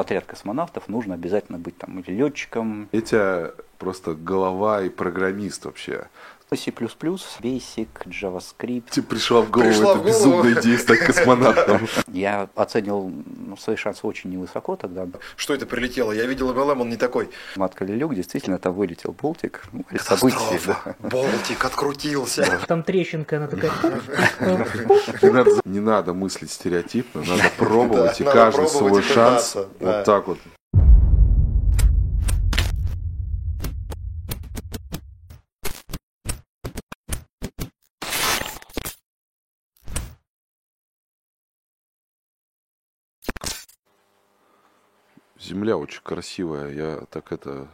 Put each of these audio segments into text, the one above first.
отряд космонавтов, нужно обязательно быть там или летчиком. Эти просто голова и программист вообще. C++, Basic, JavaScript. Тебе пришла в голову Пришла эта в голову. безумная идея стать космонавтом. Я оценил ну, свои шансы очень невысоко тогда. Что это прилетело? Я видел MLM, он не такой. Мы открыли люк, действительно, там вылетел болтик. Ну, Катастрофа. Болтик открутился. Там трещинка, она такая... Не надо, мыслить стереотипно, надо пробовать, и каждый свой шанс вот так вот. Земля очень красивая. Я так это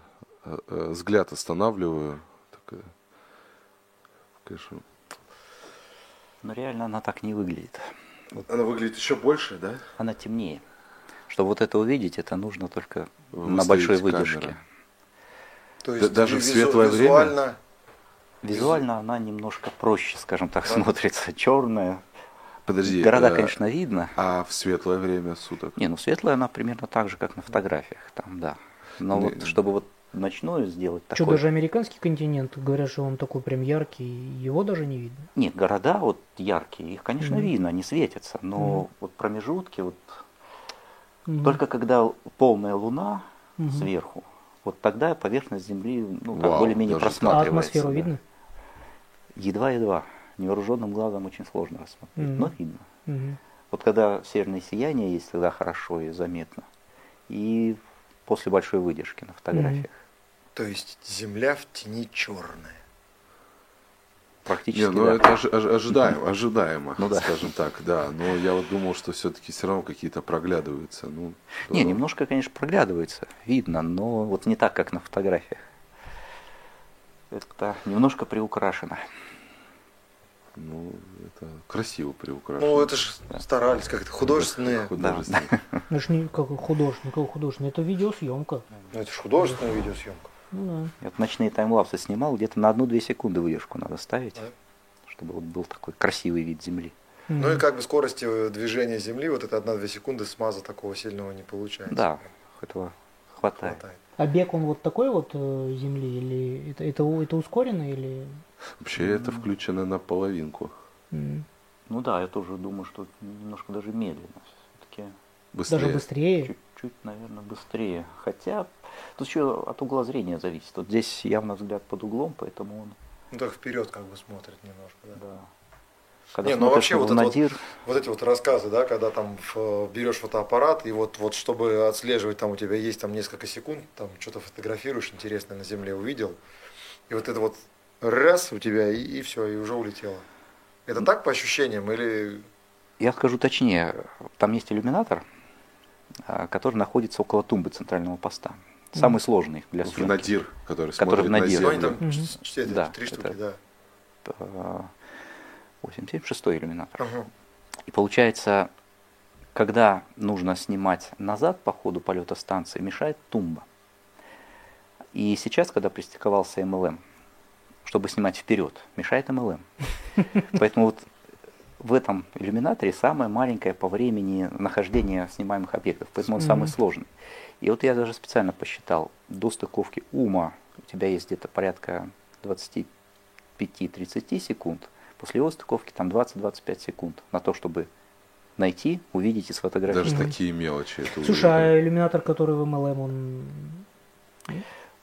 э, э, взгляд останавливаю. Так, конечно. Но реально она так не выглядит. Она выглядит еще больше, да? Она темнее. Чтобы вот это увидеть, это нужно только на Выставить большой выдержке. То Да- даже в визу- светлое время? визуально Визуально она немножко проще, скажем так, смотрится. Черная. Подожди. Города, э, конечно, видно. А в светлое время суток? Не, ну светлая она примерно так же, как на фотографиях, там, да. Но Не- вот чтобы вот ночную сделать Что, такой... даже американский континент, говорят, что он такой прям яркий, его даже не видно. Нет, города вот яркие, их, конечно, Мгм. видно, они светятся, но Мгм. вот промежутки, вот Мгм. только когда полная луна Мгм. сверху, вот тогда поверхность Земли ну, так более-менее так. А просматривается. атмосферу да. видно? Едва-едва. Невооруженным глазом очень сложно рассмотреть, Мгм. но видно. Мгм. Вот когда северное сияние есть, тогда хорошо и заметно. И после большой выдержки на фотографиях. То есть земля в тени черная. Практически, Не, ну да. это ожи- ожи- ожидаемо, ожидаемо, Ну да. скажем так, да. Но я вот думал, что все-таки все равно какие-то проглядываются. Ну, Не, здорово. немножко, конечно, проглядывается, видно, но вот не так, как на фотографиях. Это немножко приукрашено. Ну, это красиво приукрашено. Ну, это же старались как-то художественные. Художественно. Это ж не как художник, как художник, это видеосъемка. Ну, это же художественная видеосъемка. Ну Я вот ночные таймлапсы снимал, где-то на одну-две секунды выдержку надо ставить, Да. чтобы вот был такой красивый вид земли. да. Ну и как бы скорости э, движения Земли, вот это 1-2 секунды смаза такого сильного не получается. Да, этого хватает. Хватает. А бег он вот такой вот э, земли или это, это, это ускоренно или? Вообще это включено на половинку. М. Ну да, я тоже думаю, что немножко даже медленно. Все-таки Быстрее. Даже быстрее? чуть-чуть, наверное, быстрее. Хотя тут еще от угла зрения зависит. Вот здесь явно взгляд под углом, поэтому он, Ну так вперед как бы смотрит немножко, да. да. Когда Не, ну смотришь вообще вот это вот- надир, Вот эти вот рассказы, да, когда там в- берешь фотоаппарат, и вот, вот чтобы отслеживать, там у тебя есть там несколько секунд, там что-то фотографируешь интересное на земле увидел, и вот это вот раз у тебя, и, все, и уже улетело. Это так по ощущениям или... Я скажу точнее, там есть иллюминатор, а, который находится около тумбы центрального поста. Самый сложный для В съемки. надир, который, Который смотрит в на надир. Ну, они землю. там эти Да, три это- штуки, да. А, 876 иллюминатор. Ага. И получается, когда нужно снимать назад по ходу полета станции, мешает тумба. И сейчас, когда пристыковался MLM, чтобы снимать вперед, мешает MLM. Поэтому вот в этом иллюминаторе самое маленькое по времени нахождения снимаемых объектов, поэтому он самый сложный. И вот я даже специально посчитал, до стыковки ума у тебя есть где-то порядка 25-30 секунд, после его стыковки там 20-25 секунд на то, чтобы найти, увидеть и сфотографировать. Даже такие мелочи. это Слушай, уже- а иллюминатор, который в MLM, он...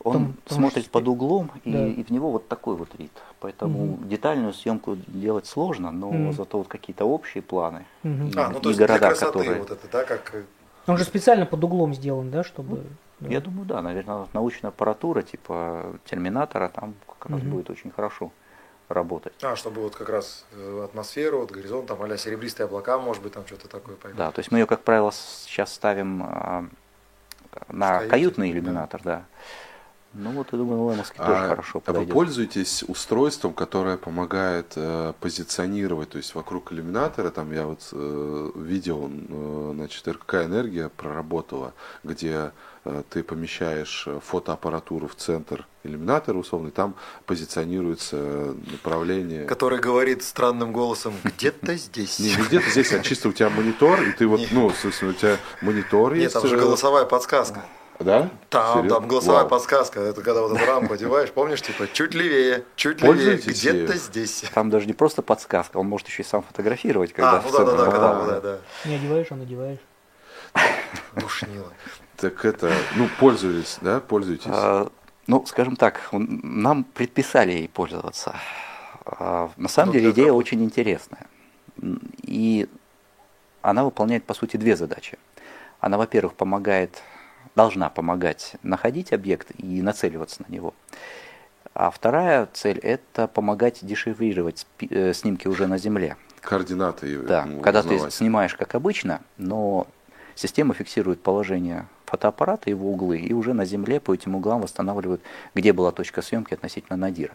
Он там смотрит же под углом, и, Да. и в него вот такой вот вид. Поэтому Мгм. детальную съемку делать сложно, но Мгм. зато вот какие-то общие планы. Мгм. И- А, ну то и есть для города, красоты которые- вот это, да, как... э, Он же специально под углом сделан, да, чтобы... да. Я думаю, да, наверное, научная аппаратура типа терминатора там как раз Мгм. будет очень хорошо работать. А, чтобы вот как раз э, атмосферу, вот горизонт, там, а серебристые облака, может быть, там что-то такое поймет. Да, то есть мы ее, как правило, сейчас ставим а, на каютный да. иллюминатор, да. Ну вот, я думаю, А, тоже хорошо а вы подойдет. пользуетесь устройством, которое помогает э, позиционировать, то есть вокруг иллюминатора, там я вот э, видел, э, значит, РКК «Энергия» проработала, где э, ты помещаешь э, фотоаппаратуру в центр иллюминатора, условно, и там позиционируется направление. Который говорит странным голосом где-то здесь. Не, не где-то здесь, а чисто у тебя монитор, и ты вот, ну, собственно, у тебя монитор Нет, есть. там же э, голосовая подсказка. Да? Там, Серьезно? там голосовая Вау. подсказка. Это когда вот эту рамку одеваешь, помнишь, типа чуть левее, чуть левее, где-то здесь. Там даже не просто подсказка, он может еще и сам фотографировать, когда А, ну да, да, да, когда, А. да, да. Не одеваешь, а надеваешь. Душнило. Так это, ну, пользуетесь, да, пользуетесь? А, Ну, скажем так, нам предписали ей пользоваться. А, На самом Ну, деле идея очень интересная. И она выполняет, по сути, две задачи. Она, во-первых, помогает, должна помогать находить объект и нацеливаться на него. А вторая цель – это помогать дешифрировать э, снимки уже на Земле. Координаты. Да, ну, когда ты узнавать. снимаешь как обычно, но система фиксирует положение фотоаппарата, его углы, и уже на Земле по этим углам восстанавливают, где была точка съемки относительно надира.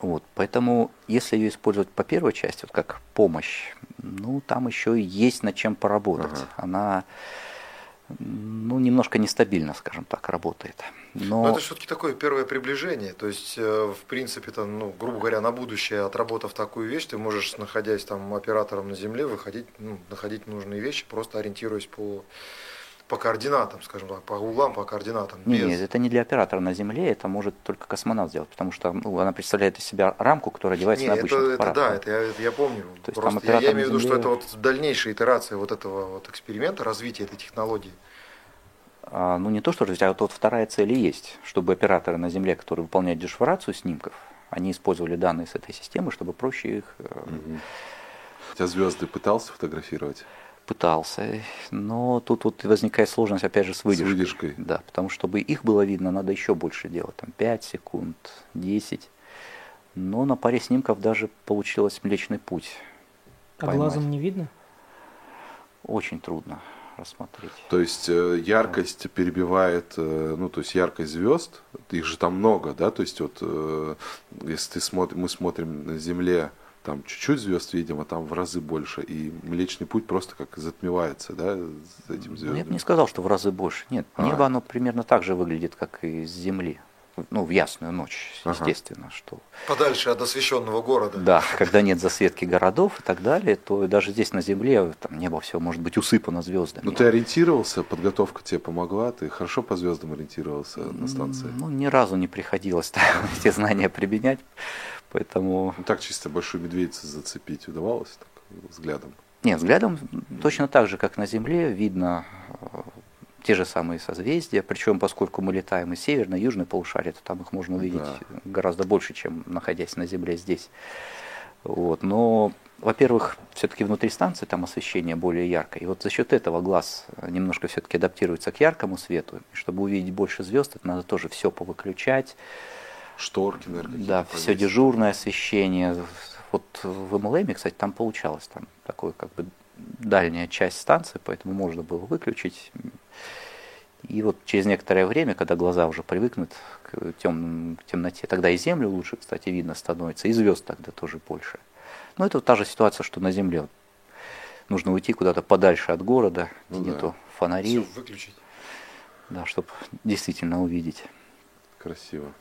Вот, поэтому, если ее использовать по первой части, вот как помощь, ну, там еще и есть над чем поработать. Ага. Она, ну, немножко нестабильно, скажем так, работает. Но, Но это все-таки такое первое приближение. То есть, э, в принципе, там, ну, грубо говоря, на будущее, отработав такую вещь, ты можешь, находясь там оператором на земле, выходить, ну, находить нужные вещи, просто ориентируясь по, по координатам, скажем так, по углам, по координатам. Не, без- нет, это не для оператора на Земле, это может только космонавт сделать, потому что ну, она представляет из себя рамку, которая одевается Не, на это, обычный это аппарат. да, это я, это я помню. То есть там Просто я, я имею в виду, на что Земле- это вот дальнейшая итерация вот этого вот эксперимента, развития этой технологии. А, ну не то, что развить, а вот, вот вторая цель и есть, чтобы операторы на Земле, которые выполняют дешифрацию снимков, они использовали данные с этой системы, чтобы проще их Мгм. Хотя звезды пытался фотографировать пытался. Но тут вот возникает сложность, опять же, с выдержкой. выдержкой. Да, потому что чтобы их было видно, надо еще больше делать, там 5 секунд, 10. Но на паре снимков даже получилось Млечный Путь. А Поймать. глазом не видно? Очень трудно рассмотреть. То есть э, яркость перебивает, э, ну то есть яркость звезд, их же там много, да, то есть вот э, если ты смотри, мы смотрим на Земле, там чуть-чуть звезд видим, а там в разы больше, и Млечный Путь просто как затмевается, да, с этим Ну, Я звездами. бы не сказал, что в разы больше. Нет, А. небо оно примерно так же выглядит, как и с Земли. Ну, в ясную ночь, Ага. естественно, что Подальше от освещенного города. да, когда нет засветки городов и так далее, то даже здесь на Земле там небо все может быть усыпано звездами. Ну ты ориентировался, подготовка тебе помогла, ты хорошо по звездам ориентировался на станции. Ну, ни разу не приходилось эти знания применять, поэтому... Ну так чисто большую медведицу зацепить удавалось так, взглядом. Нет, взглядом точно так же, как на Земле, видно э, те же самые созвездия, причем поскольку мы летаем из северной южной полушария, то там их можно увидеть Да. гораздо больше, чем находясь на Земле здесь. Вот. Но, во-первых, все-таки внутри станции там освещение более яркое. И вот за счет этого глаз немножко все-таки адаптируется к яркому свету. И чтобы увидеть больше звезд, это надо тоже все повыключать. Шторки, наверное, Да, все повесить. дежурное освещение. Вот в МЛМ, кстати, там получалось, там такой как бы дальняя часть станции, поэтому можно было выключить. И вот через некоторое время, когда глаза уже привыкнут к, темным, к темноте, тогда и Землю лучше, кстати, видно становится, и звезд тогда тоже больше. Но это вот та же ситуация, что на Земле. Нужно уйти куда-то подальше от города, Ну где да. нету фонарей, Все выключить. да, чтобы действительно увидеть. Красиво.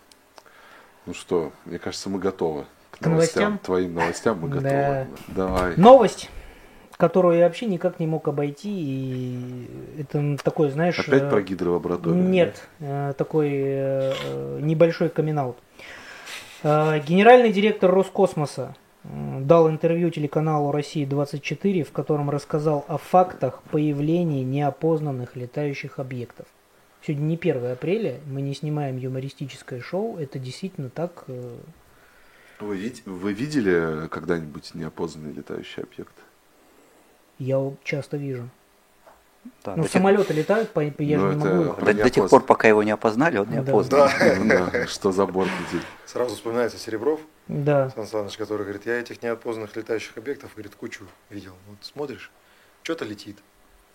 Ну что, мне кажется, мы готовы. К, К новостям? Твоим новостям мы Да. готовы. Давай. Новость, которую я вообще никак не мог обойти, и это такой, знаешь... Опять э, про гидролабораторию? Нет, э, такой э, небольшой камин Генеральный директор Роскосмоса дал интервью телеканалу «Россия-24», в котором рассказал о фактах появления неопознанных летающих объектов. Сегодня не 1 апреля, мы не снимаем юмористическое шоу, это действительно так. э, Вы, вид- вы видели когда-нибудь неопознанный летающий объект? Я часто вижу. Да, Ну, до тех- самолеты летают, по- я Ну, же не могу. до, до тех пор, пока его не опознали, он не Да. опознан. Да. Ну да, Что за борт летит? Сразу вспоминается Серебров, Да. Сан Саныч, который говорит, я этих неопознанных летающих объектов, говорит, кучу видел. Вот смотришь, что-то летит.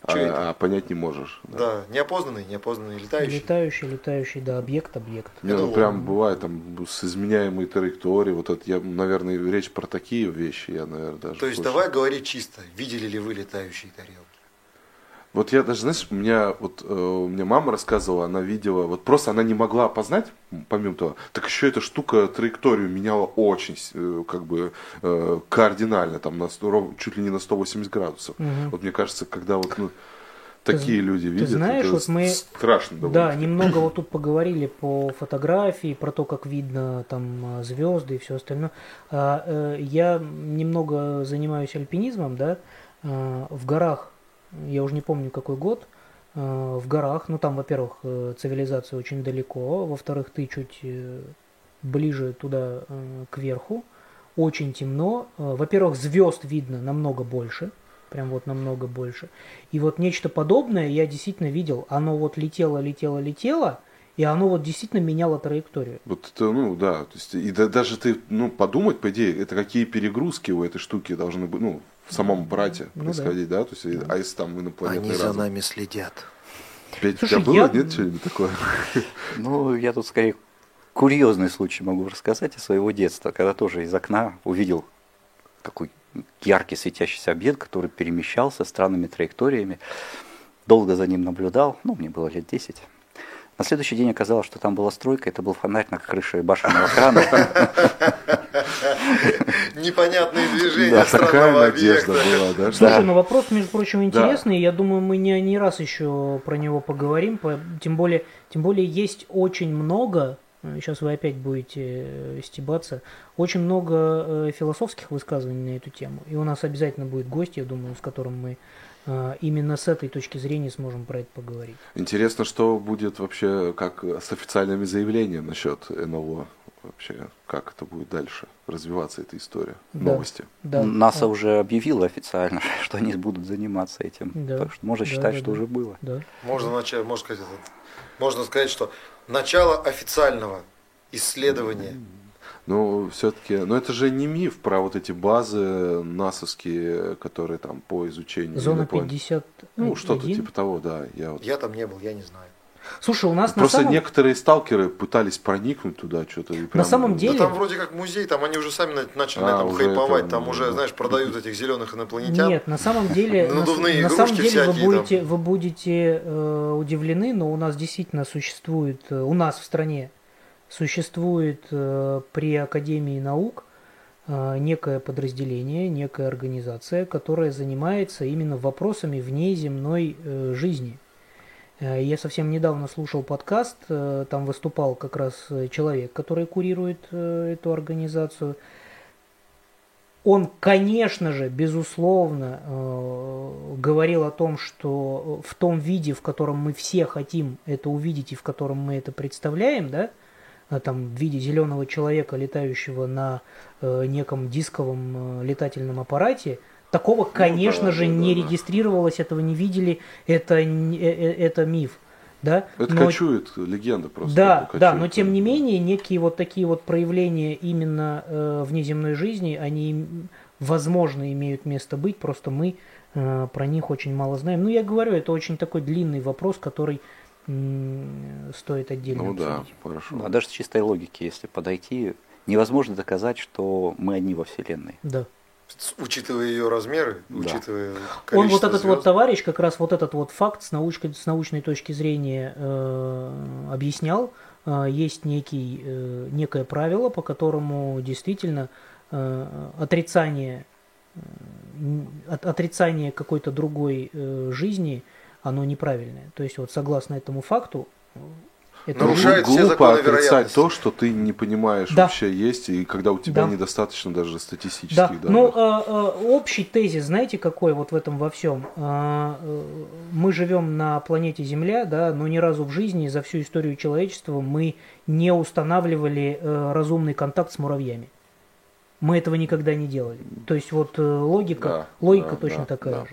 А, это? а понять не можешь. Да, неопознанный, неопознанный летающий. Летающий, летающий, да, объект, объект. Не, ну прям бывает там с изменяемой траекторией. Вот это я, наверное, речь про такие вещи, я, наверное, даже. То есть слышал. давай говорить чисто. Видели ли вы летающие тарелки? Вот я даже, знаешь, у меня вот э, у меня мама рассказывала, она видела, вот просто она не могла опознать, помимо того, так еще эта штука траекторию меняла очень, э, как бы э, кардинально, там на 100 ров- чуть ли не на 180 градусов. Мгм. Вот мне кажется, когда вот ну, такие люди видят, знаешь, это вот мы- страшно довольно. Да, немного вот тут поговорили по фотографии, про то, как видно там звезды и все остальное. А, Я немного занимаюсь альпинизмом, да, в горах, я уже не помню какой год, а, в горах, ну там, во-первых, э, цивилизация очень далеко, во-вторых, ты чуть э, ближе туда э, к верху, очень темно, Э, во-первых, звезд видно намного больше, прям вот намного больше. И вот нечто подобное я действительно видел. Оно вот летело, летело, летело, и оно вот действительно меняло траекторию. Вот это, ну да, то есть, и да- даже ты, ну, подумать, по идее, это какие перегрузки у этой штуки должны быть, ну, в самом аппарате Ну да. происходить, да, то есть, а если там инопланетный Они за разум? нами следят. Петь, Слушай, у тебя было, я- нет, что-нибудь такое? Ну, я тут скорее курьезный случай могу рассказать из своего детства, когда тоже из окна увидел какой яркий светящийся объект, который перемещался странными траекториями. Долго за ним наблюдал, ну, мне было лет 10. На следующий день оказалось, что там была стройка, это был фонарь на крыше башенного крана. Непонятные движения Да, такая надежда объекта. была, да, Слушай, Да. ну вопрос, между прочим, Да. интересный. Я думаю, мы не, не раз еще про него поговорим. по- Тем более, тем более есть очень много, сейчас вы опять будете э, стебаться, очень много э, философских высказываний на эту тему. И у нас обязательно будет гость, я думаю, с которым мы э, именно с этой точки зрения сможем про это поговорить. Интересно, что будет вообще, как с официальными заявлениями насчет НЛО. Вообще, как это будет дальше развиваться, эта история. Да. Новости. Да. НАСА А, уже объявила официально, что они будут заниматься этим. Да. Так что можно Да, считать, да, что да. уже было. Да. Можно начать, можно сказать, можно сказать, что начало официального исследования. Но все-таки, но это же не миф про вот эти базы насовские, которые там по изучению. Зона иноплан- 50. Ну, что-то типа того, да. Я вот... Я там не был, я не знаю. Слушай, у нас на Просто самом... некоторые сталкеры пытались проникнуть туда, что-то. и прям- самом Да деле- там вроде как музей, там они уже сами на- начали на А, этом уже хайповать, это, там уже, да. знаешь, продают этих зеленых инопланетян. Нет, на самом деле, на, Надувные на самом игрушки деле вы будете, вы будете э, удивлены, но у нас действительно существует, э, у нас в стране существует э, при Академии наук э, некое подразделение, некая организация, которая занимается именно вопросами внеземной э, жизни. Э, Я совсем недавно слушал подкаст, э, там выступал как раз э, человек, который курирует эту организацию. Он, конечно же, безусловно, говорил о том, что в том виде, в котором мы все хотим это увидеть и в котором мы это представляем, да, там в виде зеленого человека, летающего на неком дисковом летательном аппарате, такого, конечно да, же, да, не да, да. регистрировалось, этого не видели, это, не- э, э, это миф. Да? Это Но- кочует, легенда просто. да, кочует. да, но тем не менее, некие вот такие вот проявления именно э, внеземной жизни, они, возможно, имеют место быть, просто мы э, про них очень мало знаем. Ну, я говорю, это очень такой длинный вопрос, который м, стоит отдельно Ну да, обсудить. хорошо. Ну, а даже с чистой логики, если подойти, невозможно доказать, что мы одни во Вселенной. Да. Учитывая ее размеры, Да. учитывая Он вот этот звезд. вот товарищ, как раз вот этот вот факт с научной, с научной точки зрения э, объяснял. Э, есть некий, э, некое правило, по которому действительно э, отрицание, э, от- отрицание какой-то другой э, жизни, оно неправильное. То есть вот согласно этому факту, это Нарушает Глу- все глупо законы отрицать то, что ты не понимаешь Да. вообще есть, и когда у тебя Да. недостаточно даже статистических Да, данных. ну э, э, общий тезис, знаете, какой вот в этом во всем? Э, э, мы живем на планете Земля, да, но ни разу в жизни за всю историю человечества мы не устанавливали разумный контакт с муравьями. Мы этого никогда не делали. То есть вот логика, Да, логика да, точно да, такая да. же.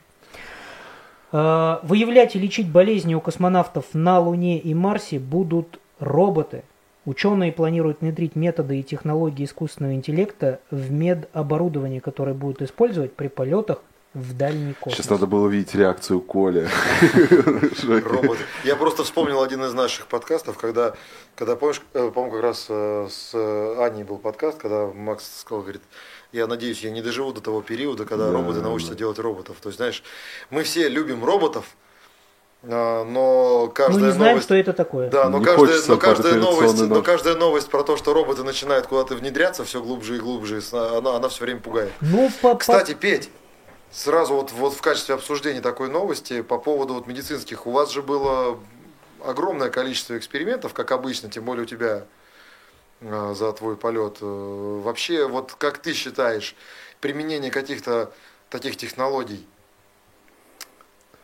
Э, Выявлять и лечить болезни у космонавтов на Луне и Марсе будут роботы. Ученые планируют внедрить методы и технологии искусственного интеллекта в медоборудование, которое будут использовать при полетах в дальний космос. Сейчас надо было увидеть реакцию Коли. Роботы. Я просто вспомнил один из наших подкастов, когда, когда помнишь, э, по-моему, как раз э, с Аней был подкаст, когда Макс сказал, говорит, я надеюсь, я не доживу до того периода, когда Да, роботы научатся да. делать роботов. То есть, знаешь, мы все любим роботов, а, но Мы каждая не знаем, новость... что это такое. Да, но Не каждая, но, каждая новость, но каждая новость про то, что роботы начинают куда-то внедряться все глубже и глубже, она, она все время пугает. Ну, по, по- Кстати, Петь, сразу вот, вот в качестве обсуждения такой новости по поводу вот медицинских, у вас же было огромное количество экспериментов, как обычно, тем более у тебя за твой полет. Э, Вообще, вот как ты считаешь, применение каких-то таких технологий,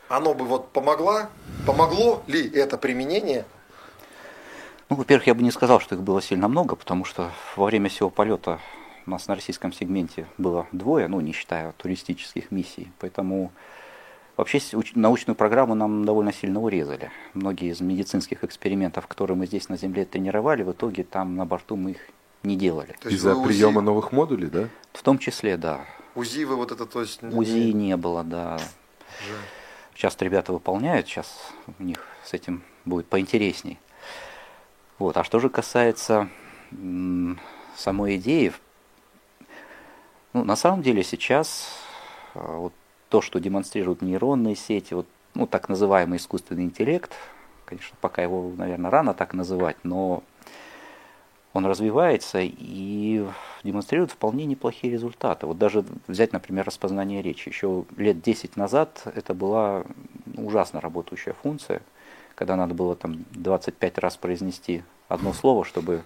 оно бы вот помогло, помогло ли это применение Ну, во-первых, я бы не сказал, что их было сильно много, потому что во время всего полета у нас на российском сегменте было двое, ну, не считая туристических миссий. Поэтому вообще научную программу нам довольно сильно урезали. Многие из медицинских экспериментов, которые мы здесь на Земле тренировали, в итоге там на борту мы их не делали. То есть Из-за УЗИ приема новых модулей, да? В том числе, да, УЗИ вы вот это, то есть... УЗИ не- было, да. жаль. Сейчас ребята выполняют, сейчас у них с этим будет поинтересней. Вот. А что же касается самой идеи, ну, на самом деле сейчас а, вот то, что демонстрируют нейронные сети, вот, ну, так называемый искусственный интеллект, конечно, пока его, наверное, рано так называть, но он развивается и демонстрирует вполне неплохие результаты. Вот даже взять, например, распознание речи. Еще лет 10 назад это была ужасно работающая функция, когда надо было там 25 раз произнести одно слово, чтобы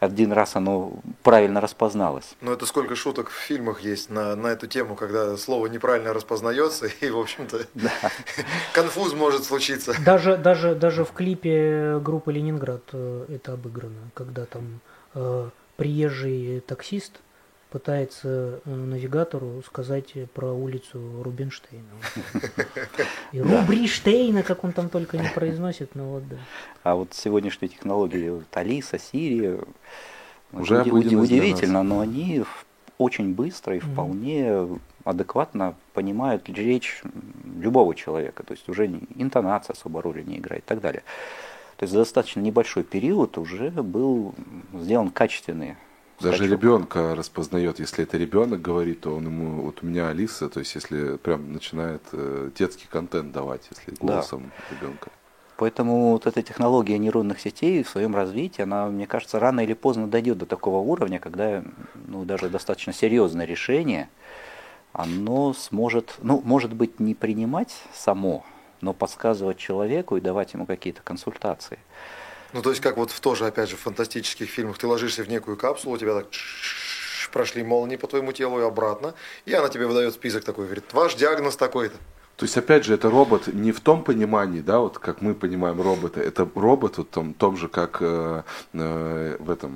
один раз оно правильно распозналось. Ну, это сколько шуток в фильмах есть на, на эту тему, когда слово неправильно распознается, и, в общем-то, конфуз может случиться. Даже, даже, даже в клипе группы Ленинград э, это обыграно, когда там э, приезжий таксист пытается э, навигатору сказать про улицу Рубинштейна. И Рубриштейна, как он там только не произносит, ну вот да. А вот сегодняшние технологии, вот Алиса, Сирия, Уже уди- удивительно, но они очень быстро и вполне адекватно понимают речь любого человека. То есть уже интонация особо роли не играет и так далее. То есть за достаточно небольшой период уже был сделан качественный Даже скачок. ребенка распознает, если это ребенок говорит, то он ему, вот у меня Алиса, то есть если прям начинает э, детский контент давать, если Да. голосом ребенка. Поэтому вот эта технология нейронных сетей в своем развитии, она, мне кажется, рано или поздно дойдет до такого уровня, когда ну, даже достаточно серьезное решение, оно сможет, ну, может быть, не принимать само, но подсказывать человеку и давать ему какие-то консультации. Ну, то есть, как вот в тоже, опять же, в фантастических фильмах, ты ложишься в некую капсулу, у тебя так прошли молнии по твоему телу и обратно, и она тебе выдает список такой, говорит, ваш диагноз такой-то. То есть, опять же, это робот не в том понимании, да, вот как мы понимаем робота, это робот вот том, том же, как э, э, в этом,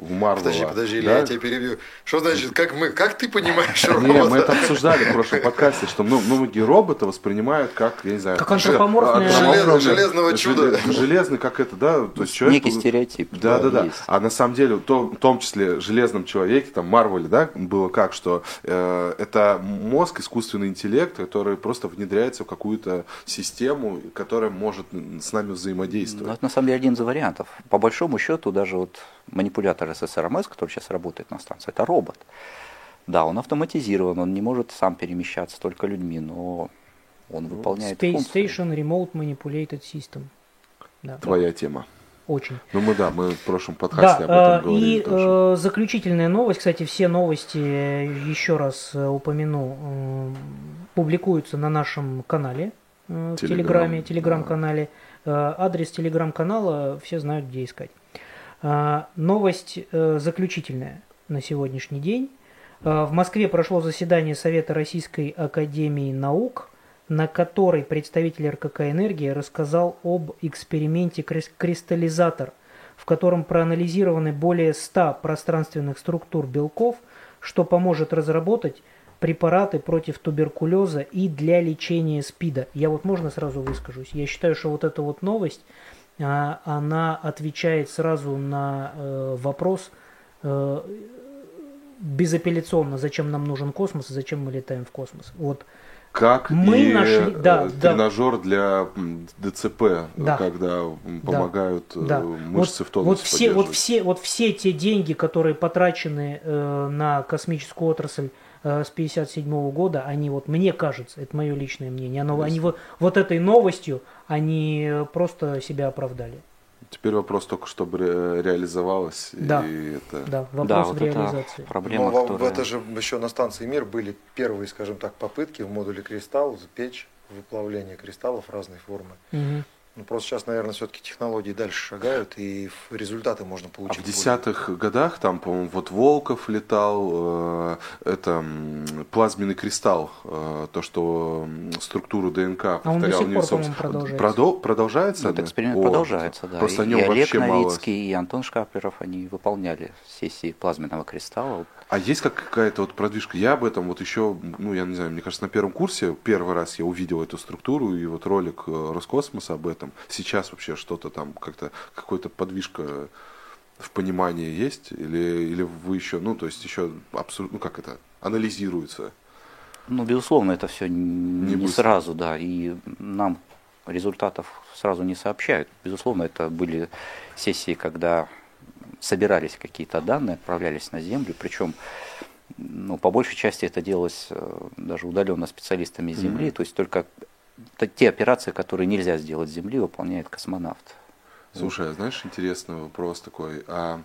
у Марвела. Подожди, подожди, да? я тебя перебью. Что значит, как мы, как ты понимаешь Не, мы робота? это обсуждали в прошлом подкасте, что ну, многие роботы воспринимают как, я не знаю, Как антропоморфные- антропоморфные- Желез- железного чуда. желе- железный, как это, да, то есть человек... Некий стереотип. Да, да, да. есть. А на самом деле, то- в том числе, в Железном человеке, там, Марвеле, да, было как, что э, это мозг, искусственный интеллект, который просто внедряется в какую-то систему, которая может с нами Ну, взаимодействовать. это на самом деле один из вариантов. По большому счету, даже вот манипулятор ССРМС, который сейчас работает на станции, это робот. Да, он автоматизирован, он не может сам перемещаться только людьми, но он выполняет Space функции. Station Remote Manipulated System. Да, Твоя тема. Очень. Ну, мы, да, мы в прошлом подкасте об этом Да, э, говорили и тоже. э, заключительная новость, кстати, все новости, э, еще раз упомяну, публикуются на нашем канале в Телеграм, Телеграме, да. Телеграм-канале. Э, Адрес Телеграм-канала все знают, где искать. Новость заключительная на сегодняшний день. В Москве прошло заседание Совета Российской Академии Наук, на которой представитель РКК «Энергия» рассказал об эксперименте крис- «Кристаллизатор», в котором проанализированы более 100 пространственных структур белков, что поможет разработать препараты против туберкулеза и для лечения СПИДа. Я вот можно сразу выскажусь? Я считаю, что вот эта вот новость, а, она отвечает сразу на э, вопрос, э, безапелляционно, зачем нам нужен космос и зачем мы летаем в космос. Вот Как Мы и нашли- да, э, да. тренажер для м, ДЦП, Да. когда помогают э, Да. мышцы вот, в тонусе вот все, вот все, вот все те деньги, которые потрачены э, на космическую отрасль э, с 57 года, они вот мне кажется, это мое личное мнение, оно, они вот, вот этой новостью они просто себя оправдали. Теперь вопрос только, чтобы ре- реализовалось. Да. И это... Да, вопрос да, в вот реализации. это проблема, Но в которая... это же еще на станции Мир были первые, скажем так, попытки в модуле кристалл запечь выплавление кристаллов разной формы. Мгм. Ну, просто сейчас, наверное, все-таки технологии дальше шагают, и в- результаты можно А получить. в более- десятых годах там, по-моему, вот Волков летал, э, это плазменный кристалл, э, то, что структуру ДНК А он до повторял сих пор, невесомость. по-моему, продолжается. Продол- продолжается? Этот эксперимент О, продолжается, да. Просто и, о нем и Олег вообще мало. Новицкий, и Антон Шкаплеров, они выполняли сессии плазменного кристалла. А есть как какая-то вот продвижка? Я об этом вот еще, ну, я не знаю, мне кажется, на первом курсе первый раз я увидел эту структуру и вот ролик э, Роскосмоса об этом. Сейчас вообще что-то там как-то, какой-то подвижка в понимании есть? Или, или вы еще, ну, то есть еще абсолютно, ну, как это, анализируется? Ну, безусловно, это все не, не сразу, да, и нам результатов сразу не сообщают. Безусловно, это были сессии, когда собирались какие-то данные, отправлялись на Землю, причем ну, по большей части это делалось э, даже удаленно специалистами Земли, Мгм. то есть только те операции, которые нельзя сделать с Земли, выполняет космонавт. Слушай, а знаешь, интересный вопрос такой. А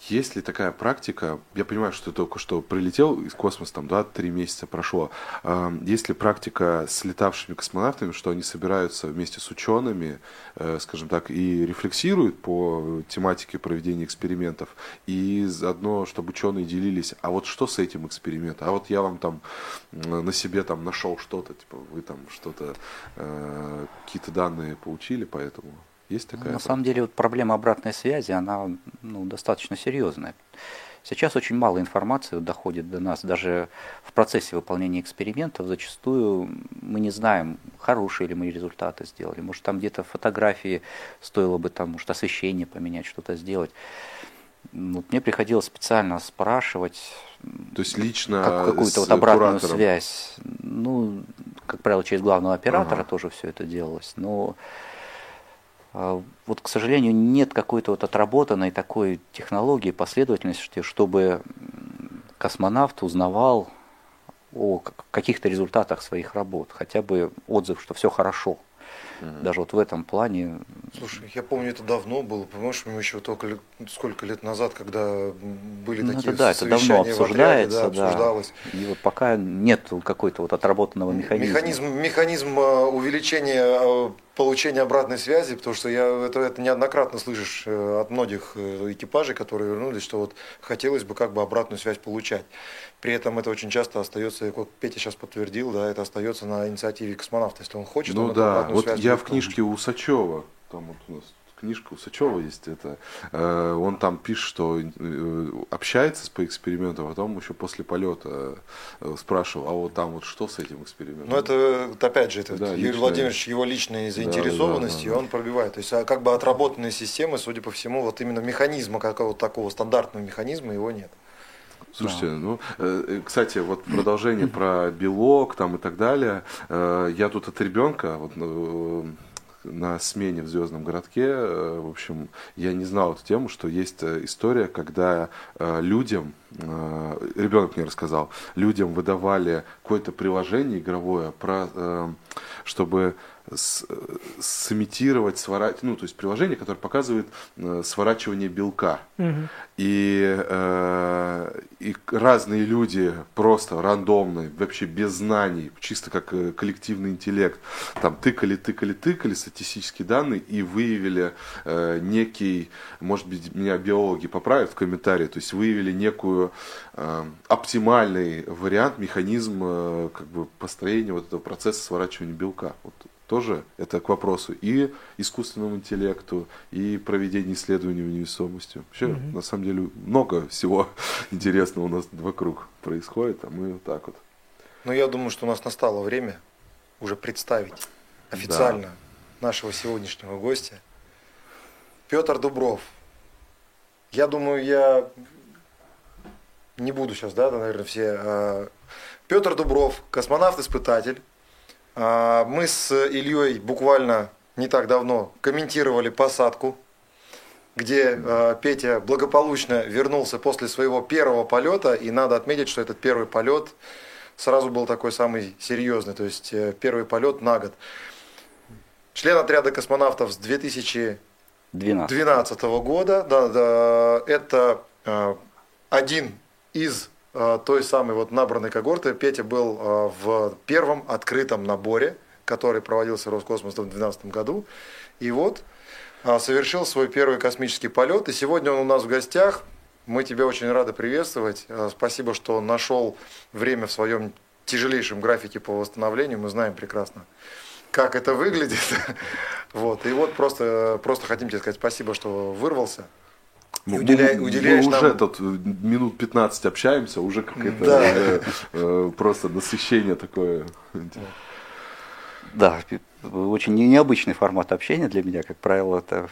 есть ли такая практика, я понимаю, что ты только что прилетел из космоса, там, да, три месяца прошло, а, есть ли практика с летавшими космонавтами, что они собираются вместе с учеными, э, скажем так, и рефлексируют по тематике проведения экспериментов, и заодно, чтобы ученые делились, а вот что с этим экспериментом, а вот я вам там на себе там нашел что-то, типа, вы там что-то, э, какие-то данные получили, поэтому... Есть Ну, такая На самом деле вот проблема обратной связи, она ну, достаточно серьезная. Сейчас очень мало информации доходит до нас, даже в процессе выполнения экспериментов зачастую мы не знаем, хорошие ли мы результаты сделали. Может там где-то фотографии стоило бы там, может освещение поменять, что-то сделать. Вот мне приходилось специально спрашивать, То есть лично как- какую-то вот обратную куратором. связь. Ну, как правило, через главного оператора Ага. тоже все это делалось. Но вот, к сожалению, нет какой-то вот отработанной такой технологии, последовательности, чтобы космонавт узнавал о каких-то результатах своих работ, хотя бы отзыв, что все хорошо. Мгм. Даже вот в этом плане Слушай, я помню, это давно было, понимаешь, мы еще только сколько лет назад, когда были ну, такие это, да, это давно в отряде, обсуждается, да, да. обсуждалось. И вот пока нет какой-то вот отработанного механизма. Механизм, механизм э, увеличения э, получения обратной связи, потому что я это, это неоднократно слышишь э, от многих э, экипажей, которые вернулись, что вот хотелось бы как бы обратную связь получать. При этом это очень часто остается, как Петя сейчас подтвердил, да, это остается на инициативе космонавта. Если он хочет, он Ну эту да, вот я в книжке Усачева, там вот у нас книжка Усачева есть, это, э, он там пишет, что э, общается по эксперименту, а потом еще после полета э, спрашивал, а вот там вот что с этим экспериментом? Ну, это, опять же, это Да, Юрий личное. Владимирович, его личная заинтересованность, да, и да. он пробивает. То есть, а как бы отработанные системы, судя по всему, вот именно механизма, какого-то такого стандартного механизма, его нет. Слушайте, ну, э, э, кстати, вот продолжение про белок там и так далее. Э, Я тут от ребенка, вот, э, на смене в Звездном городке, э, в общем, я не знал эту тему, что есть э, история, когда э, людям, ребенок мне рассказал, людям выдавали какое-то приложение игровое, про, чтобы сымитировать, сворачивать, ну, то есть приложение, которое показывает э, сворачивание белка. Мгм. И, э, и разные люди просто рандомные, вообще без знаний, чисто как э, коллективный интеллект, там тыкали, тыкали, тыкали статистические данные и выявили э, некий, может быть, меня биологи поправят в комментарии, то есть выявили некую э, оптимальный вариант, механизм э, как бы построения вот этого процесса сворачивания белка. Вот тоже это к вопросу и искусственному интеллекту, и проведению исследований в невесомости. Вообще, Мгм. на самом деле, много всего интересного у нас вокруг происходит, а мы вот так вот. Но я думаю, что у нас настало время уже представить официально нашего сегодняшнего гостя. Петр Дубров. Я думаю, я не буду сейчас, да, наверное, все. А, Петр Дубров, космонавт-испытатель. А, мы с Ильей буквально не так давно комментировали посадку, где а, Петя благополучно вернулся после своего первого полета. И надо отметить, что этот первый полет сразу был такой самый серьезный, то есть э, первый полет на год. Член отряда космонавтов с 2012 года. Да, да, это э, один из той самой вот набранной когорты. Петя был э, в первом открытом наборе, который проводился Роскосмосом в 2012 году. И вот э, совершил свой первый космический полет. И сегодня он у нас в гостях. Мы тебя очень рады приветствовать. Э, спасибо, что нашел время в своем тяжелейшем графике по восстановлению. Мы знаем прекрасно, как это выглядит. Вот. И вот просто, просто хотим тебе сказать спасибо, что вырвался. Мы, уделяй- мы- уделяешь мы нам- уже тут э, минут 15 общаемся, уже какое-то Да. э, э, просто насыщение такое. Да, очень не- необычный формат общения для меня. Как правило, это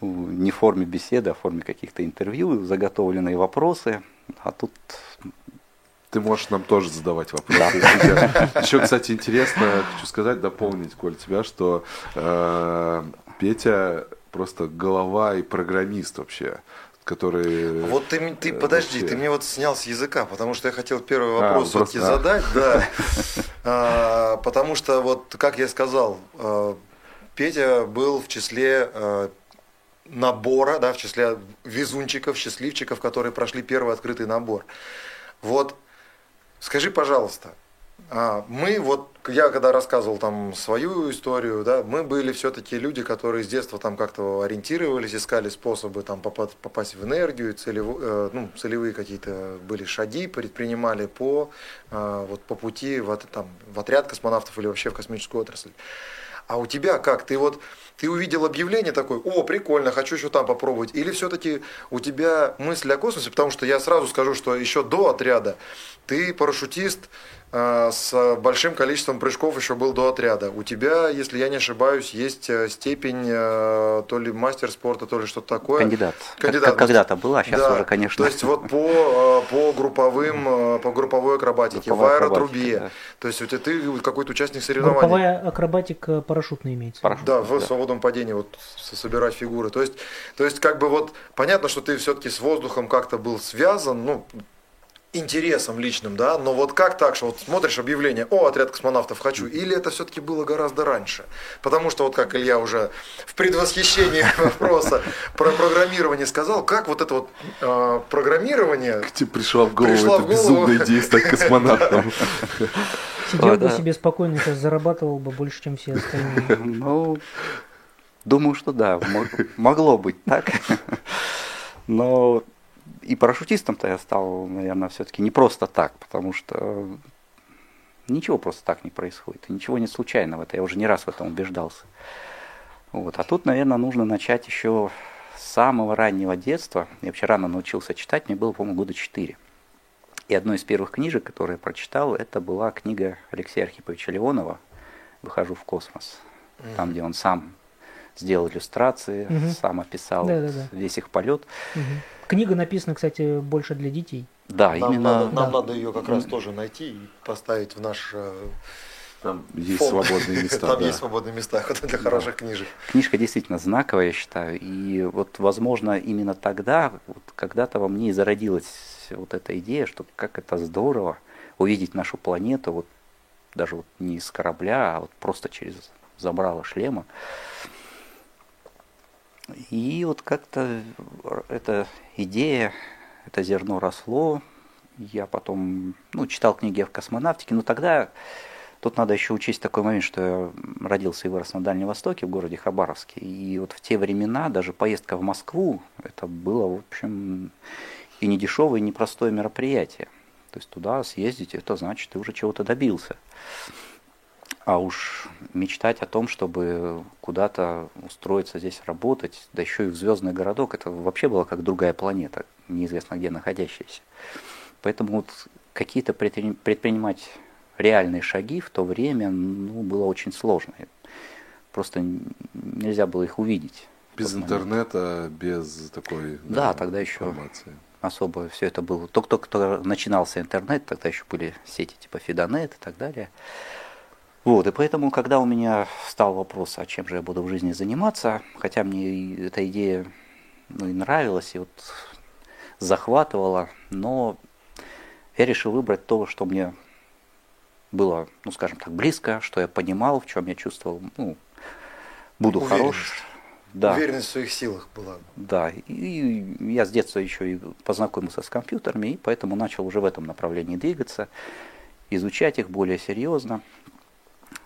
ну, не в форме беседы, а в форме каких-то интервью, заготовленные вопросы. А тут Ты можешь нам тоже задавать вопросы. тебе- Еще, кстати, интересно, хочу сказать, дополнить, Коль, тебя, что э, Петя просто голова и программист вообще, который... Вот ты, ты э, подожди, вообще- ты мне вот снял с языка, потому что я хотел первый А, вопрос просто- все-таки а. задать, да. А, Потому что вот, как я сказал, э, Петя был в числе э, набора, да, в числе везунчиков, счастливчиков, которые прошли первый открытый набор. Вот скажи, пожалуйста, а, мы вот, я когда рассказывал там свою историю, да, мы были все-таки люди, которые с детства там как-то ориентировались, искали способы там попасть, в энергию, целево- э, ну, целевые какие-то были шаги, предпринимали по, а, вот, по пути в, там, в отряд космонавтов или вообще в космическую отрасль. А у тебя как? Ты вот ты увидел объявление такое, о, прикольно, хочу еще там попробовать. Или все-таки у тебя мысль о космосе, потому что я сразу скажу, что еще до отряда ты парашютист э, с большим количеством прыжков еще был до отряда. У тебя, если я не ошибаюсь, есть э, степень э, то ли мастер спорта, то ли что-то такое. кандидат. Кандидат. как когда-то была, а сейчас Да, уже, конечно. То есть вот по, э, по групповым, э, по групповой акробатике, Групповая в аэротрубе. да. То есть у тебя ты какой-то участник соревнований. Групповая акробатика парашютная имеется. Парашют. Да, в Да. Свободном падении вот собирать фигуры. То есть, то есть как бы вот понятно, что ты все-таки с воздухом как-то был связан, ну интересом личным, да, но вот как так, что вот смотришь объявление, о, отряд космонавтов хочу, или это все-таки было гораздо раньше? Потому что вот как Илья уже в предвосхищении вопроса про программирование сказал, как вот это вот э, программирование, Как тебе пришла в голову Пришла эта в голову. безумная идея стать космонавтом? Сидел бы да. себе спокойно, сейчас зарабатывал бы больше, чем все остальные. Ну, думаю, что да, мо- могло быть так. Но и парашютистом-то я стал, наверное, все-таки не просто так, потому что ничего просто так не происходит, ничего нет случайного, это я уже не раз в этом убеждался. Вот. А тут, наверное, нужно начать еще с самого раннего детства. Я вообще рано научился читать, мне было, по-моему, года 4. И одной из первых книжек, которые я прочитал, это была книга Алексея Архиповича Леонова «Выхожу в космос». Там, где он сам сделал иллюстрации, Мгм. сам описал Да-да-да. вот весь их полет. Мгм. Книга написана, кстати, больше для детей. Да, нам, именно надо, нам да. надо ее как раз тоже найти и поставить в наш э, Там есть фонд. свободные места. Там да. есть свободные места для хороших книжек. книжка действительно знаковая, я считаю. И вот, возможно, именно тогда, вот когда-то во мне и зародилась вот эта идея, что как это здорово увидеть нашу планету, вот даже вот не с корабля, а вот просто через забрало шлема. И вот как-то эта идея, это зерно росло. Я потом ну, читал книги о космонавтике, но тогда тут надо еще учесть такой момент, что я родился и вырос на Дальнем Востоке, в городе Хабаровске. И вот в те времена даже поездка в Москву, это было, в общем, и не дешевое, и непростое мероприятие. То есть туда съездить, это значит, ты уже чего-то добился. А уж мечтать о том, чтобы куда-то устроиться здесь работать, да еще и в звездный городок, это вообще было как другая планета, неизвестно где находящаяся. Поэтому вот какие-то предпри- предпринимать реальные шаги в то время ну, было очень сложно. Просто нельзя было их увидеть. Без интернета, без такой Да, тогда еще информации. особо все это было. Только-только начинался интернет, тогда еще были сети типа Фидонет и так далее. Вот, и поэтому, когда у меня стал вопрос, а чем же я буду в жизни заниматься, хотя мне эта идея ну, и нравилась, и вот захватывала, но я решил выбрать то, что мне было, ну, скажем так, близко, что я понимал, в чем я чувствовал, ну, буду хорош. Да. Уверенность в своих силах была. Да, и я с детства еще и познакомился с компьютерами, и поэтому начал уже в этом направлении двигаться, изучать их более серьезно,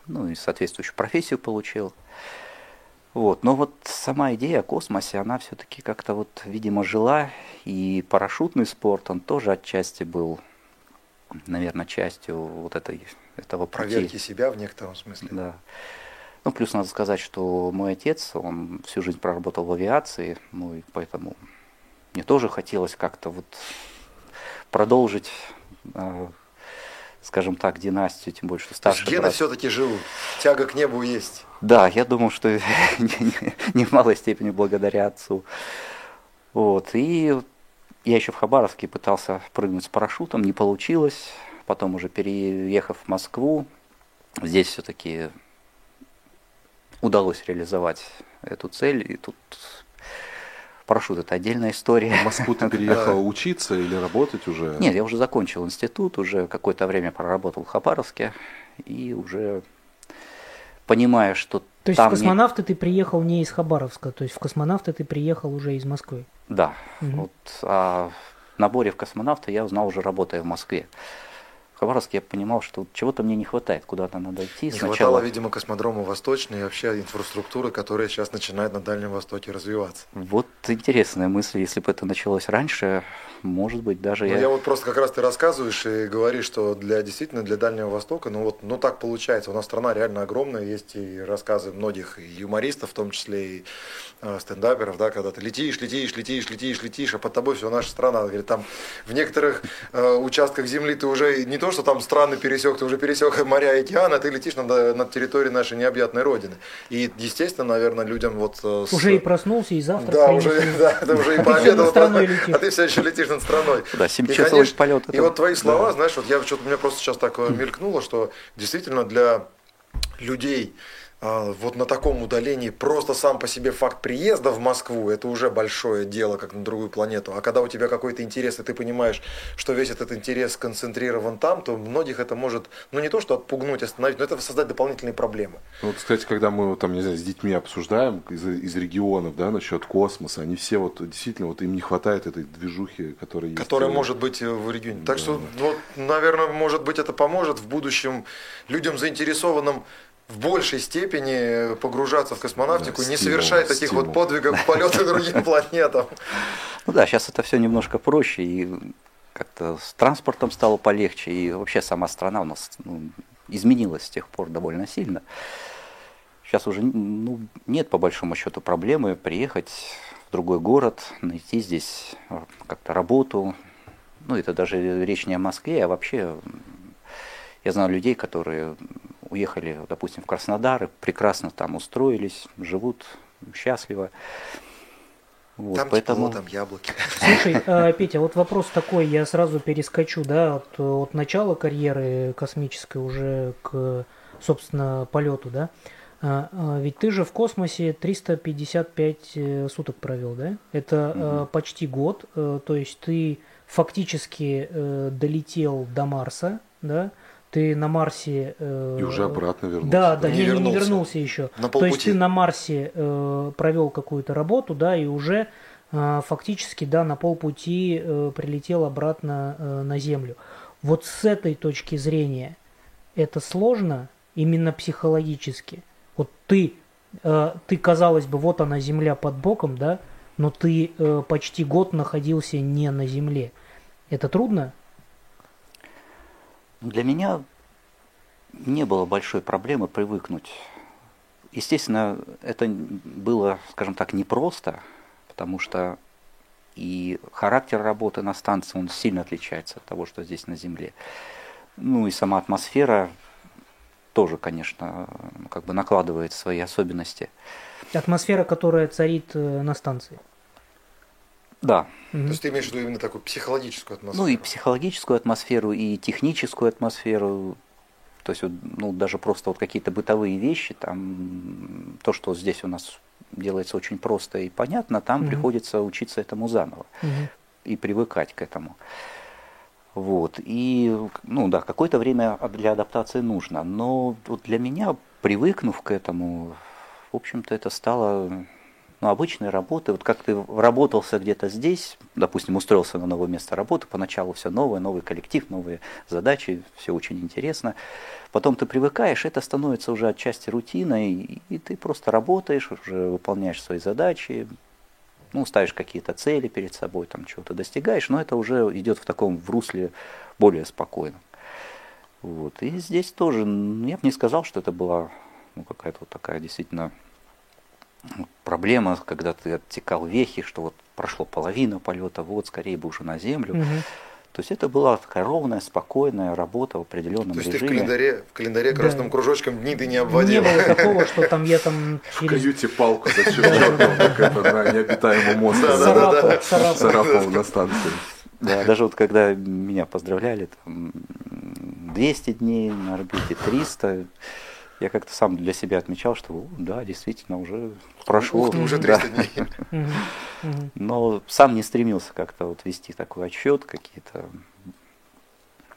ну и соответствующую профессию получил. Вот. Но вот сама идея о космосе, она все-таки как-то вот, видимо, жила, и парашютный спорт, он тоже отчасти был, наверное, частью вот этой, этого пути. Проверки себя в некотором смысле. Да. Ну, плюс надо сказать, что мой отец, он всю жизнь проработал в авиации, ну и поэтому мне тоже хотелось как-то вот продолжить а, скажем так, династию, тем более, что старший гены брат... все-таки живут, тяга к небу есть. Да, я думаю, что не в малой степени благодаря отцу. Вот, и я еще в Хабаровске пытался прыгнуть с парашютом, не получилось. Потом уже переехав в Москву, здесь все-таки удалось реализовать эту цель. И тут Парашют это отдельная история. В Москву ты переехал учиться или работать уже? Нет, я уже закончил институт, уже какое-то время проработал в Хабаровске и уже понимая, что то есть в космонавты не... ты приехал не из Хабаровска, то есть в космонавты ты приехал уже из Москвы? Да. Угу. Вот, а в наборе в космонавта я узнал уже работая в Москве. Хабаровске я понимал, что чего-то мне не хватает, куда-то надо идти. Не Сначала... хватало, видимо, космодрома Восточной и вообще инфраструктуры, которая сейчас начинает на Дальнем Востоке развиваться. Вот интересная мысль, если бы это началось раньше, может быть, даже ну, я... Я вот просто как раз ты рассказываешь и говоришь, что для действительно для Дальнего Востока, ну вот, ну так получается, у нас страна реально огромная, есть и рассказы многих юмористов, в том числе и э, стендаперов, да, когда ты летишь, летишь, летишь, летишь, летишь, а под тобой все наша страна, говорит, там в некоторых э, участках земли ты уже не то, что там страны пересек, ты уже пересек моря и океана, ты летишь над, над территорией нашей необъятной родины. И, естественно, наверное, людям вот... Э, с... Уже и проснулся, и завтра. Да, уже, да, ты уже и пообедал, а ты все еще летишь над страной. Да, 7-часовой полет. И вот твои слова, знаешь, вот я что-то у меня просто сейчас так э, мелькнуло, что действительно для людей, вот на таком удалении просто сам по себе факт приезда в Москву, это уже большое дело, как на другую планету. А когда у тебя какой-то интерес, и ты понимаешь, что весь этот интерес сконцентрирован там, то многих это может, ну не то, что отпугнуть, остановить, но это создать дополнительные проблемы. Ну, вот, кстати, когда мы там, не знаю, с детьми обсуждаем из, из регионов, да, насчет космоса, они все вот действительно, вот им не хватает этой движухи, которая есть. Которая может быть в регионе. Так да, что, да. вот, наверное, может быть, это поможет в будущем людям заинтересованным в большей степени погружаться в космонавтику, да, не совершая таких стимул. вот подвигов полета другим планетам. Ну да, сейчас это все немножко проще, и как-то с транспортом стало полегче, и вообще сама страна у нас ну, изменилась с тех пор довольно сильно. Сейчас уже ну, нет по большому счету проблемы приехать в другой город, найти здесь а, как-то работу. Ну, это даже речь не о Москве, а вообще я знаю людей, которые уехали, допустим, в Краснодар, и прекрасно там устроились, живут счастливо. Вот, там поэтому... тепло, там яблоки. Слушай, э, Петя, вот вопрос такой, я сразу перескочу, да, от, от начала карьеры космической уже к, собственно, полету, да. А, а, ведь ты же в космосе 355 э, суток провел, да? Это угу. почти год, э, то есть ты фактически долетел до Марса, да? Ты на Марсе... Э, и уже обратно вернулся. Да, да, не, не, вернулся. не вернулся еще. На То есть ты на Марсе э, провел какую-то работу, да, и уже э, фактически, да, на полпути э, прилетел обратно э, на Землю. Вот с этой точки зрения это сложно именно психологически. Вот ты, э, ты казалось бы, вот она Земля под боком, да, но ты э, почти год находился не на Земле. Это трудно? Для меня не было большой проблемы привыкнуть. Естественно, это было, скажем так, непросто, потому что и характер работы на станции, он сильно отличается от того, что здесь на Земле. Ну и сама атмосфера тоже, конечно, как бы накладывает свои особенности. Атмосфера, которая царит э, на станции. Да. То есть ты имеешь в виду именно такую психологическую атмосферу? Ну и психологическую атмосферу, и техническую атмосферу. То есть, вот, ну, даже просто вот какие-то бытовые вещи, там, то, что здесь у нас делается очень просто и понятно, там Мгм. приходится учиться этому заново Мгм. и привыкать к этому. Вот. И, ну да, какое-то время для адаптации нужно. Но вот для меня, привыкнув к этому, в общем-то, это стало ну, обычной работой. Вот как ты работался где-то здесь, допустим, устроился на новое место работы, поначалу все новое, новый коллектив, новые задачи, все очень интересно. Потом ты привыкаешь, это становится уже отчасти рутиной, и ты просто работаешь, уже выполняешь свои задачи, ну, ставишь какие-то цели перед собой, там чего-то достигаешь, но это уже идет в таком в русле более спокойном. Вот. И здесь тоже, ну, я бы не сказал, что это была ну, какая-то вот такая действительно проблема, когда ты оттекал вехи, что вот прошло половина полета, вот скорее бы уже на землю. Мгм. То есть это была такая ровная, спокойная работа в определенном То есть ты в режиме. календаре, в календаре Да. красным кружочком дни ты не Не обводил. было такого, что там я там В через каюте палку зачерчал, как это на необитаемом острове. Царапал на станции. Да, даже вот когда меня поздравляли, там, 200 дней на орбите, 300, я как-то сам для себя отмечал, что «О, да, действительно, уже прошло. Ух ты, уже да. 300 дней. Мгм. Мгм. Но сам не стремился как-то вот вести такой отчет, какие-то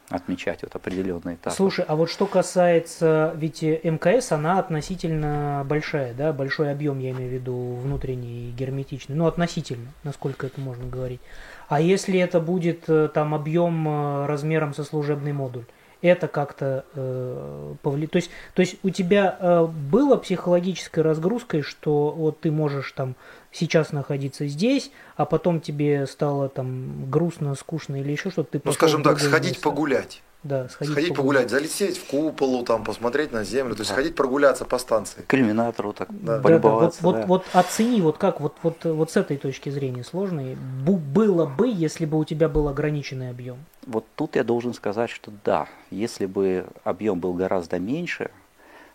отмечать вот определенные этапы. Слушай, а вот что касается, ведь э, МКС, она относительно большая, да, большой объем, я имею в виду внутренний, герметичный, ну, относительно, насколько это можно говорить. А если это будет э, там объем э, размером со служебный модуль, это как-то э, повли- То есть, то есть у тебя э, было психологической разгрузкой, что вот ты можешь там сейчас находиться здесь, а потом тебе стало там грустно, скучно или еще что-то, ты Ну, скажем так, сходить место. погулять. Да, сходить, Сходить погулять, залететь в куполу, там, посмотреть на землю, то есть Да. сходить прогуляться по станции. К иллюминатору так Да. Да, да, вот, полюбоваться. вот, да. вот оцени, вот как, вот, вот, вот с этой точки зрения бу- было бы, если бы у тебя был ограниченный объем. Вот тут я должен сказать, что да, если бы объем был гораздо меньше,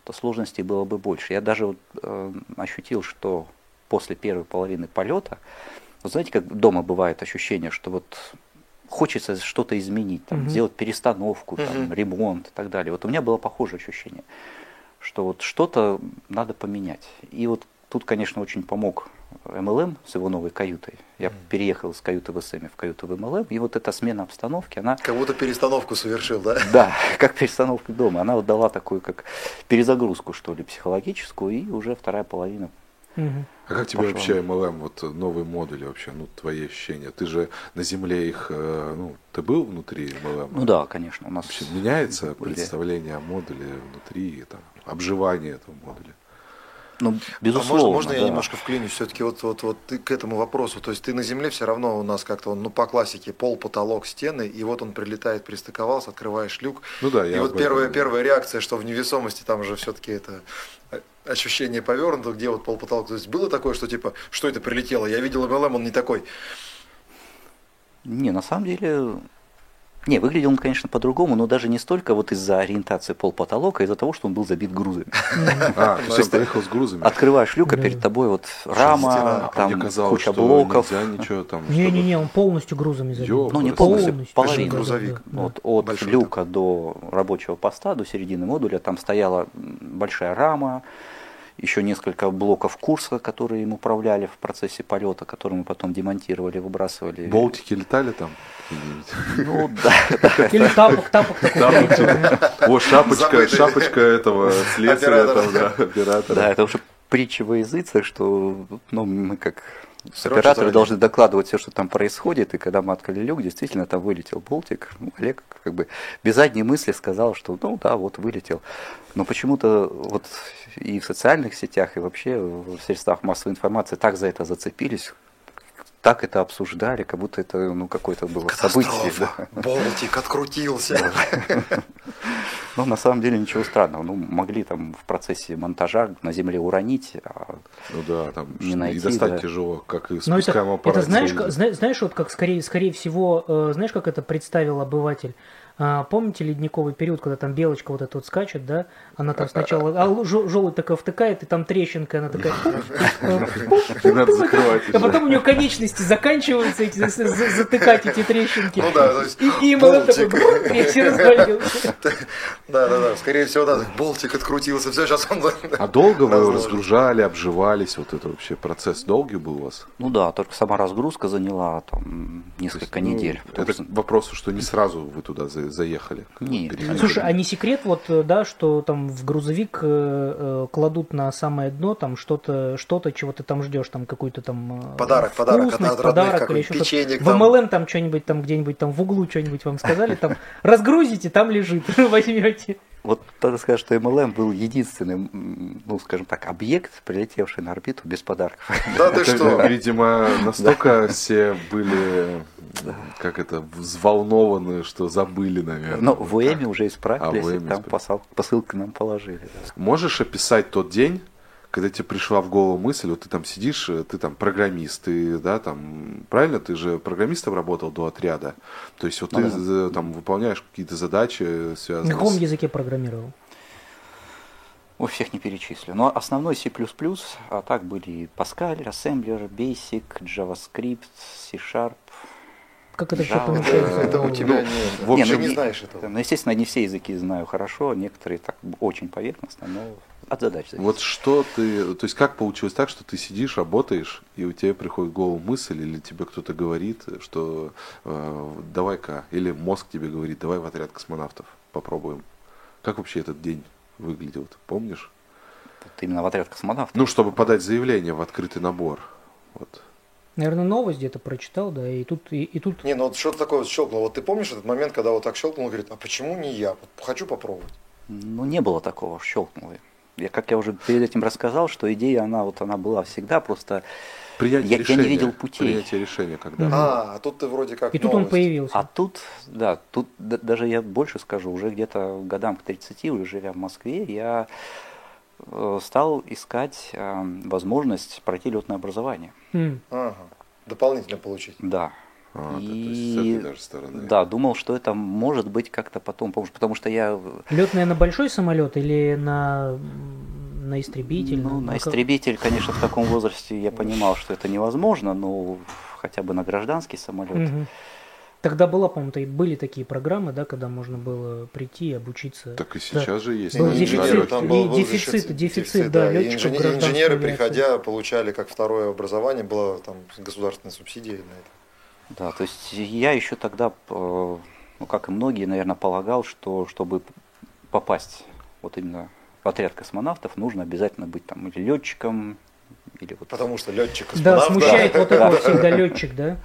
то сложностей было бы больше. Я даже вот, э, ощутил, что после первой половины полета, вот знаете, как дома бывает ощущение, что вот хочется что-то изменить, там, Мгм. сделать перестановку, там, Мгм. ремонт и так далее. Вот у меня было похожее ощущение, что вот что-то надо поменять. И вот тут, конечно, очень помог МЛМ с его новой каютой. Я переехал из каюты в СМ в каюту в МЛМ, и вот эта смена обстановки, она Как будто перестановку совершил, да? да, как перестановка дома. Она вот дала такую, как перезагрузку, что ли, психологическую, и уже вторая половина. А как тебе Пошел. вообще MLM, вот новые модули вообще, ну, твои ощущения? Ты же на Земле их, э, ну, ты был внутри MLM? Ну да, конечно, у нас Вообще меняется были- представление о модуле внутри, там, обживание этого модуля? Ну, А безусловно, можно, можно я да. немножко вклинюсь все-таки вот, вот, вот ты к этому вопросу? То есть ты на Земле все равно у нас как-то, он, ну по классике, пол, потолок, стены, и вот он прилетает, пристыковался, открываешь люк. Ну да, и я вот об первая, первая реакция, что в невесомости там же все-таки это э, ощущение повернуто, где вот пол, потолок. То есть было такое, что типа, что это прилетело? Я видел МЛМ, он не такой. Не, на самом деле, не, выглядел он, конечно, по-другому, но даже не столько вот из-за ориентации пол-потолок, а из-за того, что он был забит грузами. А, ты что, это- поехал с грузами? Открываешь люк, а Да. перед тобой вот рама, а там куча блоков. ничего там. Не-не-не, он полностью грузами забит. Ну, не Полностью, половину. грузовик. Вот от люка до рабочего поста, до середины модуля, там стояла большая рама, еще несколько блоков курса, которые им управляли в процессе полета, которые мы потом демонтировали, выбрасывали. Болтики летали там? Ну да, Или тапок, тапок О, шапочка, шапочка этого слесаря, да, оператора. да, это уже притча во языцах, что ну, мы как Короче, операторы заранее. должны докладывать все, что там происходит, и когда мы открыли люк, действительно там вылетел болтик, ну, Олег как бы без задней мысли сказал, что ну да, вот вылетел. Но почему-то вот и в социальных сетях, и вообще в средствах массовой информации так за это зацепились, так это обсуждали, как будто это ну, какое-то было событие. Катастрофа. да. Болтик открутился. Ну, на самом деле ничего странного. Ну, могли там в процессе монтажа на земле уронить, а Ну да, там Не и найти, достать да. тяжело, как и Но это, это аппарат. знаешь, как- знаешь, вот как скорее, скорее всего, э, знаешь, как это представил обыватель? А, помните ледниковый период, когда там белочка вот эта вот скачет, да? Она там сначала, а желудь такая втыкает, и там трещинка, она такая... И надо закрывать А потом у нее конечности заканчиваются, эти, за- за- затыкать эти трещинки. Ну да, то есть И, и МЛМ такой, и все развалился. Да, да, да. Скорее всего, да, болтик открутился. Все, сейчас он. А долго вы разгружали, обживались? Вот это вообще процесс долгий был у вас? Ну да, только сама разгрузка заняла там несколько Ну, недель. Это что- к вопросу, что не сразу вы туда за- заехали. Не, Переехали. Слушай, а не секрет вот, э, да, что там в грузовик э, э, кладут на самое дно там что-то, что-то, чего ты там ждешь, там какой-то там Подарок, подарок от- вкусность, от родных, подарок или еще что-то. печенье В там. MLM там что-нибудь там где-нибудь там в углу что-нибудь вам сказали, там разгрузите, там лежит, возьмете. Вот надо сказать, что MLM был единственный, м, ну скажем так, объект, прилетевший на орбиту без подарков. Да ты что? Видимо, настолько все были, как это, взволнованы, что забыли, наверное. Но в УЭМе уже исправились, А, там исправились. посыл- посылки нам положили. Можешь описать тот день, когда тебе пришла в голову мысль, вот ты там сидишь, э, ты там программист, ты, да, там, правильно, ты же программистом работал до отряда, то есть вот Ну ты да. за- там выполняешь какие-то задачи, На связанные каком с... языке программировал? Ой, всех не перечислю. Но основной C++, а так были Pascal, Assembler, Basic, JavaScript, C-Sharp. Как это все Java, помещается? Это у в- тебя Ну, не... в общем, не и- знаешь этого. Ну, естественно, не все языки знаю хорошо, некоторые так очень поверхностно, но от задач зависит. Вот что ты, то есть как получилось так, что ты сидишь, работаешь, и у тебя приходит в голову мысль, или тебе кто-то говорит, что э, давай-ка, или мозг тебе говорит, давай в отряд космонавтов попробуем. Как вообще этот день выглядел, ты помнишь? Вот именно в отряд космонавтов. Ну, чтобы подать заявление в открытый набор. Вот. Наверное, новость где-то прочитал, да, и тут, и, и тут Не, ну вот что-то такое вот щелкнуло. Вот ты помнишь этот момент, когда вот так щелкнул, говорит, а почему не я? Вот хочу попробовать. Ну, не было такого, щелкнуло. Я, как я уже перед этим рассказал, что идея, она вот она была всегда, просто Принятие Я- я не решения. видел путей. Принятие решения, когда. А, а тут ты вроде как и тут он новость. появился. А тут, да, тут д- даже я больше скажу, уже где-то годам к 30, уже живя в Москве, я стал искать э, возможность пройти летное образование. М. Ага. Дополнительно получить. Да. А, да, то есть И- с этой даже стороны. Да, думал, что это может быть как-то потом, потому что- потому что я Летная на большой самолет или на, на истребитель? Ну, на как- истребитель, конечно, в таком возрасте я понимал, что это невозможно, но хотя бы на гражданский самолет. Мгм. Тогда была, по-моему, и были такие программы, да, когда можно было прийти и обучиться. Так и сейчас же есть. Был да, дефицит, инженеры. там был- был дефицит, дефицит, дефицит, да, И летчиков инженеры, гражданской инженеры, авиации. приходя, получали как второе образование, была там государственная субсидия на это. Да, то есть я еще тогда, э, ну как и многие, наверное, полагал, что чтобы попасть вот именно в отряд космонавтов, нужно обязательно быть там или летчиком, или вот... Потому что летчик Да, космонавт, смущает вот это Да. вот всегда летчик, да?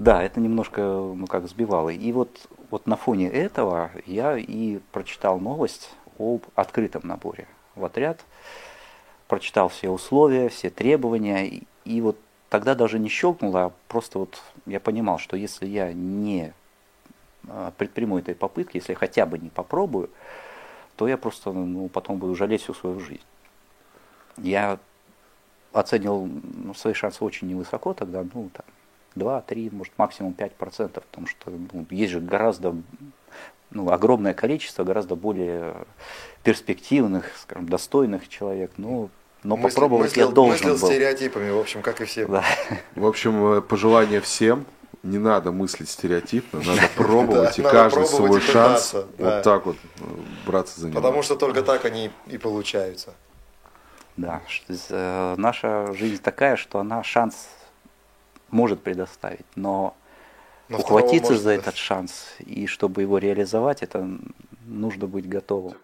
Да, это немножко, ну как, сбивало. И вот, вот на фоне этого я и прочитал новость об открытом наборе в отряд, прочитал все условия, все требования, и, и вот тогда даже не щелкнуло, а просто вот я понимал, что если я не а, предприму этой попытки, если я хотя бы не попробую, то я просто ну, потом буду жалеть всю свою жизнь. Я оценил ну, свои шансы очень невысоко тогда, ну, там, 2, 3, может, максимум 5%, потому что ну, есть же гораздо, ну, огромное количество гораздо более перспективных, скажем, достойных человек, ну, но Мыслил- попробовать я мыслил- должен мыслил был. стереотипами, в общем, как и все. Да. В общем, э, пожелание всем. Не надо мыслить стереотипно, надо пробовать, и надо каждый пробовать свой и шанс да. вот так вот э, браться за него. Потому что только так они и получаются. Да, э, наша жизнь такая, что она шанс может предоставить, но Но ухватиться за этот шанс и чтобы его реализовать, это нужно быть готовым.